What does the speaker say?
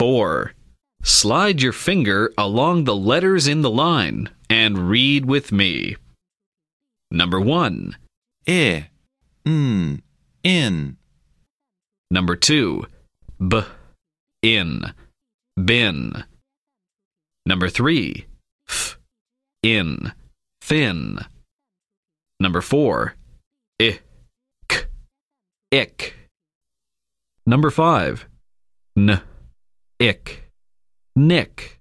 4. Slide your finger along the letters in the line and read with me. Number 1. I, mm. n, in. Number 2. B, in, bin. Number 3. F, in, thin. Number 4. I, k, ick. Number 5. N, ick, nick.